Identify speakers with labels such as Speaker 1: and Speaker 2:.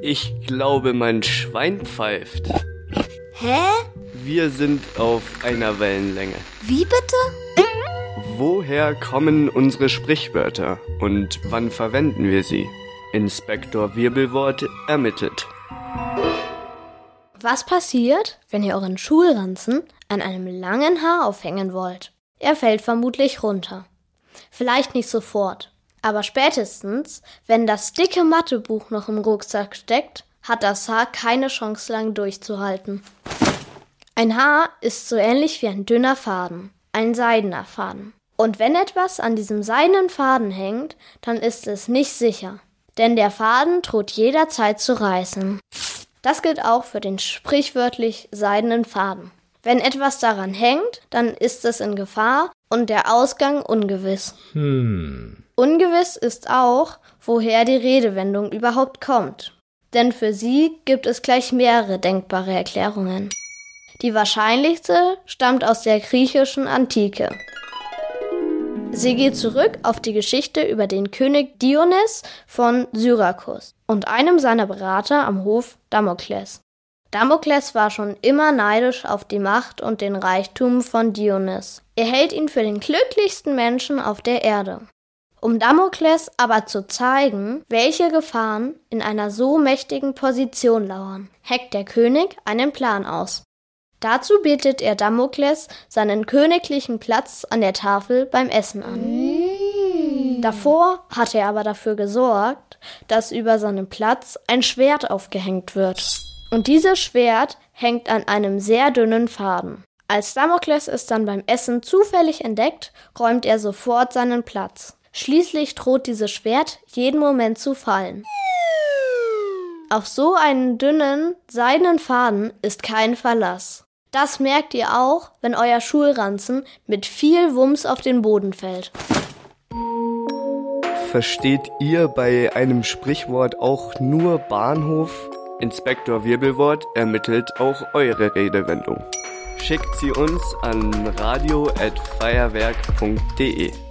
Speaker 1: Ich glaube, mein Schwein pfeift.
Speaker 2: Hä?
Speaker 1: Wir sind auf einer Wellenlänge.
Speaker 2: Wie bitte?
Speaker 1: Woher kommen unsere Sprichwörter und wann verwenden wir sie? Inspektor Wirbelwort ermittelt.
Speaker 3: Was passiert, wenn ihr euren Schulranzen an einem langen Haar aufhängen wollt? Er fällt vermutlich runter. Vielleicht nicht sofort, aber spätestens, wenn das dicke Mathebuch noch im Rucksack steckt, hat das Haar keine Chance lang durchzuhalten. Ein Haar ist so ähnlich wie ein dünner Faden, ein seidener Faden. Und wenn etwas an diesem seidenen Faden hängt, dann ist es nicht sicher, denn der Faden droht jederzeit zu reißen. Das gilt auch für den sprichwörtlich seidenen Faden. Wenn etwas daran hängt, dann ist es in Gefahr und der Ausgang ungewiss.
Speaker 4: Hm.
Speaker 3: Ungewiss ist auch, woher die Redewendung überhaupt kommt. Denn für sie gibt es gleich mehrere denkbare Erklärungen. Die wahrscheinlichste stammt aus der griechischen Antike. Sie geht zurück auf die Geschichte über den König Dionys von Syrakus und einem seiner Berater am Hof Damokles. Damokles war schon immer neidisch auf die Macht und den Reichtum von Dionys. Er hält ihn für den glücklichsten Menschen auf der Erde. Um Damokles aber zu zeigen, welche Gefahren in einer so mächtigen Position lauern, heckt der König einen Plan aus. Dazu bietet er Damokles seinen königlichen Platz an der Tafel beim Essen an. Davor hat er aber dafür gesorgt, dass über seinem Platz ein Schwert aufgehängt wird. Und dieses Schwert hängt an einem sehr dünnen Faden. Als Damokles es dann beim Essen zufällig entdeckt, räumt er sofort seinen Platz. Schließlich droht dieses Schwert jeden Moment zu fallen. Auf so einen dünnen, seidenen Faden ist kein Verlass. Das merkt ihr auch, wenn euer Schulranzen mit viel Wumms auf den Boden fällt.
Speaker 1: Versteht ihr bei einem Sprichwort auch nur Bahnhof? Inspektor Wirbelwort ermittelt auch eure Redewendung. Schickt sie uns an radio@feuerwerk.de.